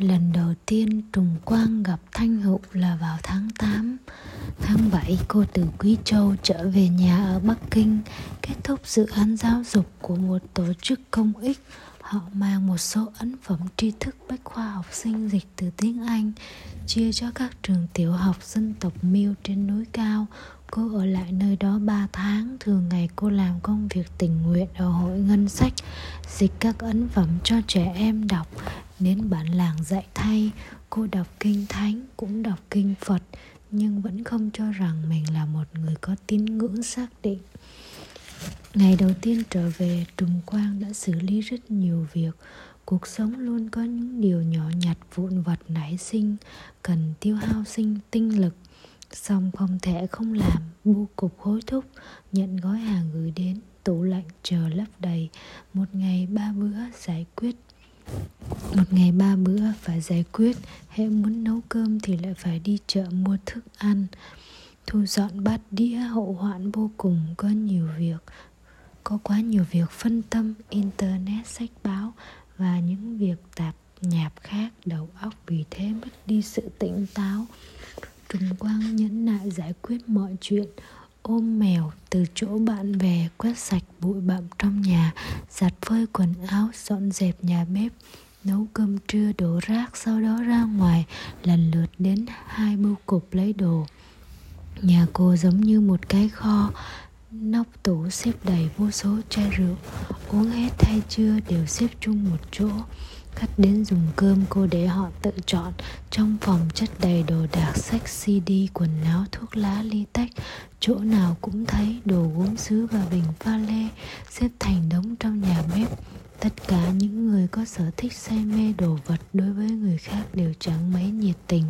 Lần đầu tiên Trùng Quang gặp Thanh Hữu là vào tháng 8 Tháng 7 cô từ Quý Châu trở về nhà ở Bắc Kinh, Kết thúc dự án giáo dục của một tổ chức công ích. Họ mang một số ấn phẩm tri thức bách khoa học sinh dịch từ tiếng Anh, Chia cho các trường tiểu học dân tộc Miêu trên núi cao. Cô ở lại nơi đó 3 tháng, Thường ngày cô làm công việc tình nguyện ở hội ngân sách, Dịch các ấn phẩm cho trẻ em đọc nên bản làng dạy thay, Cô đọc kinh thánh, cũng đọc kinh Phật, Nhưng vẫn không cho rằng mình là một người có tín ngưỡng xác định. Ngày đầu tiên trở về Trùng Quang đã xử lý rất nhiều việc. Cuộc sống luôn có những điều nhỏ nhặt, vụn vặt, nảy sinh, Cần tiêu hao sinh tinh lực. Xong không thể không làm Bu cục hối thúc, Nhận gói hàng gửi đến, Tủ lạnh chờ lấp đầy. Một ngày, ba bữa giải quyết một ngày ba bữa phải giải quyết, hễ muốn nấu cơm thì lại phải đi chợ mua thức ăn. Thu dọn bát đĩa, hậu hoạn vô cùng, có nhiều việc, có quá nhiều việc phân tâm, internet, sách báo và những việc tạp nhạp khác, đầu óc vì thế mất đi sự tỉnh táo. Trùng quang nhẫn nại giải quyết mọi chuyện ôm mèo từ chỗ bạn về, quét sạch bụi bặm trong nhà, giặt phơi quần áo, dọn dẹp nhà bếp, nấu cơm trưa, đổ rác, sau đó ra ngoài, lần lượt đến hai bưu cục lấy đồ. Nhà cô giống như một cái kho, nóc tủ xếp đầy vô số chai rượu. Uống hết hay chưa đều xếp chung một chỗ khách đến dùng cơm, cô để họ tự chọn. Trong phòng chất đầy đồ đạc sách cd quần áo, thuốc lá, ly tách. Chỗ nào cũng thấy đồ gốm sứ và bình pha lê xếp thành đống trong nhà bếp. Tất cả những người có sở thích say mê đồ vật đối với người khác đều chẳng mấy nhiệt tình.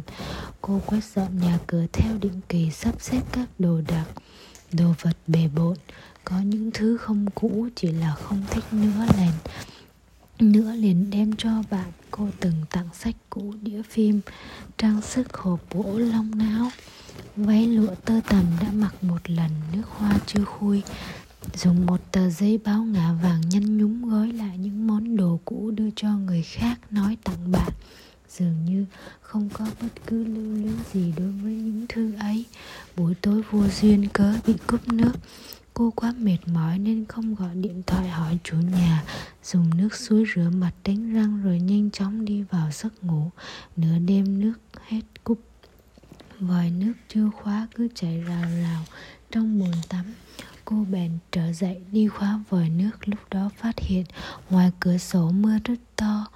Cô quét dọn nhà cửa theo định kỳ, sắp xếp các đồ đạc, đồ vật bề bộn. Có những thứ không cũ, chỉ là không thích nữa liền nữa liền đem cho bạn cô từng tặng sách cũ đĩa phim, trang sức hộp gỗ long não, váy lụa tơ tằm đã mặc một lần nước hoa chưa khui, dùng một tờ giấy báo ngả vàng nhăn nhúm gói lại những món đồ cũ đưa cho người khác nói tặng bạn. Dường như không có bất cứ lưu luyến gì đối với những thư ấy. Buổi tối vô duyên cớ bị cúp nước cô quá mệt mỏi nên không gọi điện thoại hỏi chủ nhà. Dùng nước suối rửa mặt đánh răng rồi nhanh chóng đi vào giấc ngủ. Nửa đêm nước hết cúp. Vòi nước chưa khóa cứ chảy rào rào trong bồn tắm. Cô bèn trở dậy đi khóa vòi nước lúc đó phát hiện ngoài cửa sổ mưa rất to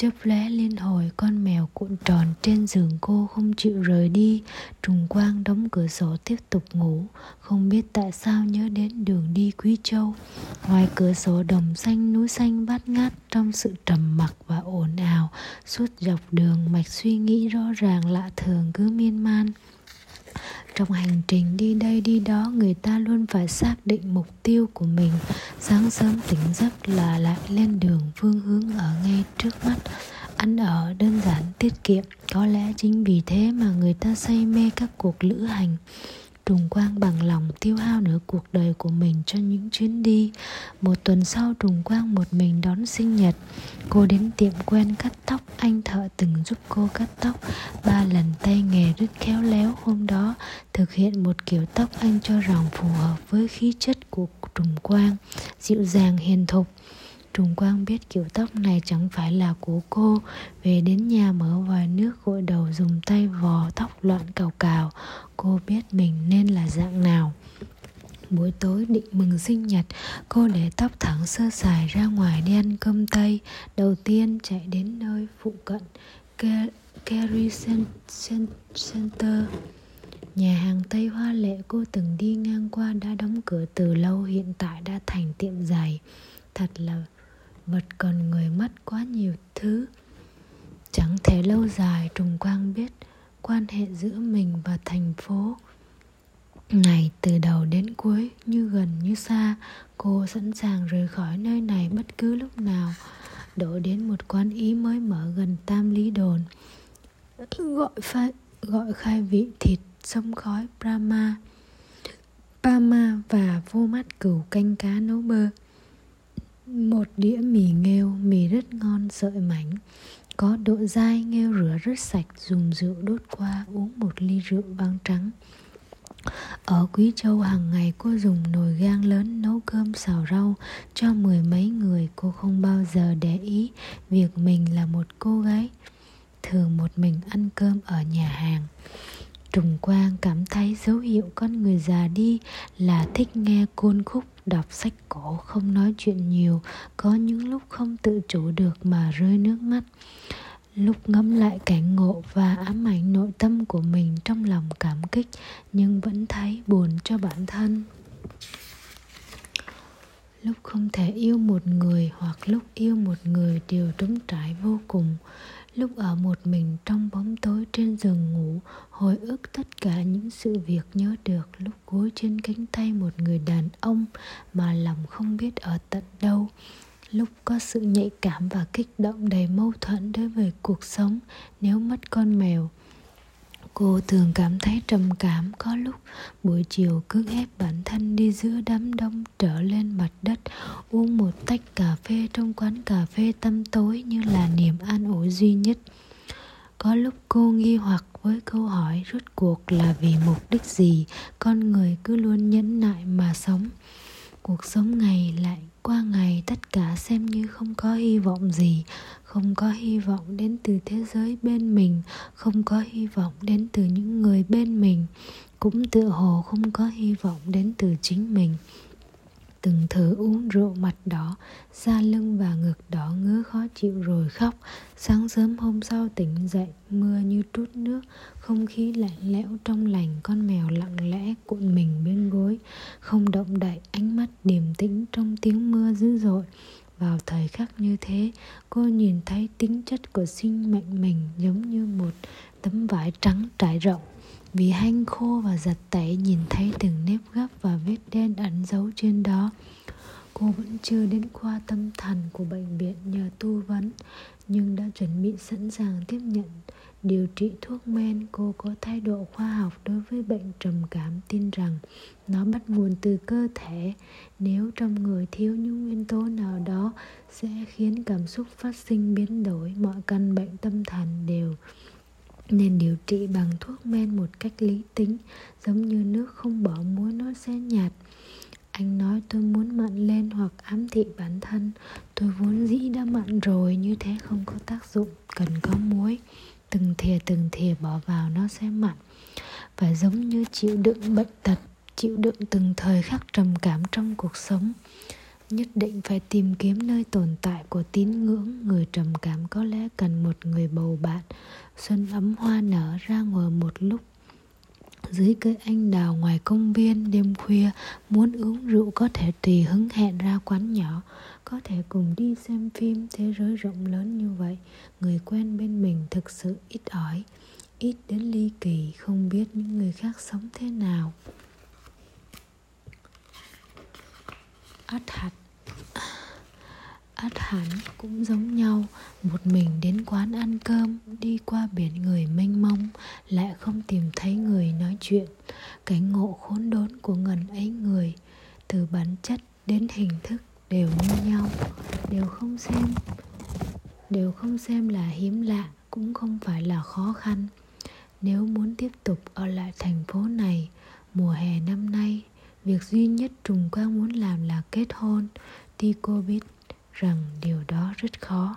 chớp lóe liên hồi, con mèo cuộn tròn trên giường cô không chịu rời đi. Trùng quang đóng cửa sổ tiếp tục ngủ. Không biết tại sao nhớ đến đường đi quý châu. Ngoài cửa sổ đồng xanh, núi xanh bát ngát trong sự trầm mặc và ồn ào. Suốt dọc đường, mạch suy nghĩ rõ ràng lạ thường cứ miên man trong hành trình đi đây đi đó, người ta luôn phải xác định mục tiêu của mình. Sáng sớm tỉnh giấc là lại lên đường phương hướng ở ngay trước mắt. Ăn ở đơn giản, tiết kiệm. Có lẽ chính vì thế mà người ta say mê các cuộc lữ hành. Trùng Quang bằng lòng tiêu hao nửa cuộc đời của mình cho những chuyến đi. Một tuần sau Trùng Quang một mình đón sinh nhật. Cô đến tiệm quen cắt tóc, Anh thợ từng giúp cô cắt tóc. Ba lần tay nghề rất khéo léo hôm đó, Thực hiện một kiểu tóc anh cho rằng phù hợp với khí chất của Trùng Quang, Dịu dàng hiền thục. Trùng Quang biết kiểu tóc này chẳng phải là của cô. Về đến nhà mở vòi nước, gội đầu dùng tay vò tóc loạn cào cào. Cô biết mình nên là dạng nào. Buổi tối định mừng sinh nhật, Cô để tóc thẳng sơ sài ra ngoài đi ăn cơm tây. Đầu tiên chạy đến nơi phụ cận Kerry Center. Nhà hàng Tây Hoa Lệ, cô từng đi ngang qua đã đóng cửa từ lâu, Hiện tại đã thành tiệm giày. Thật là vật còn người mất quá nhiều thứ. Chẳng thể lâu dài trùng quang biết quan hệ giữa mình và thành phố. Này từ đầu đến cuối, như gần như xa, cô sẵn sàng rời khỏi nơi này bất cứ lúc nào, đổ đến một quán ý mới mở gần tam lý đồn. Gọi pha, gọi khai vị thịt sông khói brahma. Pama và vô mắt cừu canh cá nấu bơ một đĩa mì nghêu, mì rất ngon, sợi mảnh. Có độ dai, nghêu rửa rất sạch, dùng rượu đốt qua, uống một ly rượu vang trắng. Ở Quý Châu, hàng ngày cô dùng nồi gang lớn nấu cơm xào rau cho mười mấy người. Cô không bao giờ để ý việc mình là một cô gái, thường một mình ăn cơm ở nhà hàng. Trùng Quang cảm thấy dấu hiệu con người già đi là thích nghe côn khúc, đọc sách cổ, không nói chuyện nhiều, có những lúc không tự chủ được mà rơi nước mắt. Lúc ngẫm lại cảnh ngộ và ám ảnh nội tâm của mình trong lòng cảm kích nhưng vẫn thấy buồn cho bản thân. Lúc không thể yêu một người hoặc lúc yêu một người đều trống trải vô cùng lúc ở một mình trong bóng tối trên giường ngủ, hồi ức tất cả những sự việc nhớ được. Lúc gối trên cánh tay một người đàn ông mà lòng không biết ở tận đâu. Lúc có sự nhạy cảm và kích động đầy mâu thuẫn đối với cuộc sống, nếu mất con mèo Cô thường cảm thấy trầm cảm có lúc buổi chiều cứ ép bản thân đi giữa đám đông trở lên mặt đất, uống một tách cà phê trong quán cà phê tâm tối như là niềm an ủi duy nhất. Có lúc cô nghi hoặc với câu hỏi rốt cuộc là vì mục đích gì con người cứ luôn nhẫn nại mà sống. Cuộc sống ngày lại qua ngày, tất cả xem như không có hy vọng gì không có hy vọng đến từ thế giới bên mình, không có hy vọng đến từ những người bên mình, cũng tự hồ không có hy vọng đến từ chính mình. Từng thử uống rượu mặt đỏ, da lưng và ngực đỏ ngứa khó chịu rồi khóc. Sáng sớm hôm sau tỉnh dậy, mưa như trút nước, không khí lạnh lẽo trong lành, con mèo lặng lẽ cuộn mình bên gối. Không động đậy, ánh mắt điềm tĩnh trong tiếng mưa dữ dội vào thời khắc như thế, cô nhìn thấy tính chất của sinh mệnh mình giống như một tấm vải trắng trải rộng. Vì hanh khô và giặt tẩy nhìn thấy từng nếp gấp và vết đen ẩn giấu trên đó, cô vẫn chưa đến khoa tâm thần của bệnh viện nhờ tu vấn, nhưng đã chuẩn bị sẵn sàng tiếp nhận điều trị thuốc men, cô có thái độ khoa học đối với bệnh trầm cảm, tin rằng nó bắt nguồn từ cơ thể. Nếu trong người thiếu những nguyên tố nào đó, sẽ khiến cảm xúc phát sinh biến đổi. Mọi căn bệnh tâm thần đều nên điều trị bằng thuốc men một cách lý tính, giống như nước không bỏ muối nó sẽ nhạt. Anh nói, tôi muốn mặn lên hoặc ám thị bản thân. Tôi vốn dĩ đã mặn rồi, như thế không có tác dụng, cần có muối từng thìa từng thìa bỏ vào nó sẽ mặn. Và giống như chịu đựng bệnh tật, chịu đựng từng thời khắc trầm cảm trong cuộc sống, nhất định phải tìm kiếm nơi tồn tại của tín ngưỡng. Người trầm cảm có lẽ cần một người bầu bạn, xuân ấm hoa nở ra ngồi một lúc dưới cây anh đào ngoài công viên, đêm khuya, muốn uống rượu có thể tùy hứng hẹn ra quán nhỏ, có thể cùng đi xem phim thế giới rộng lớn như vậy. Người quen bên mình thực sự ít ỏi, ít đến ly kỳ, không biết những người khác sống thế nào. Át hạt ắt hẳn cũng giống nhau, một mình đến quán ăn cơm, đi qua biển người mênh mông, lại không tìm thấy người nói chuyện. Cái ngộ khốn đốn của ngần ấy người, từ bản chất đến hình thức đều như nhau. Đều không xem, đều không xem là hiếm lạ, cũng không phải là khó khăn. Nếu muốn tiếp tục ở lại thành phố này, mùa hè năm nay, việc duy nhất trùng quang muốn làm là kết hôn tuy cô biết rằng điều đó rất khó.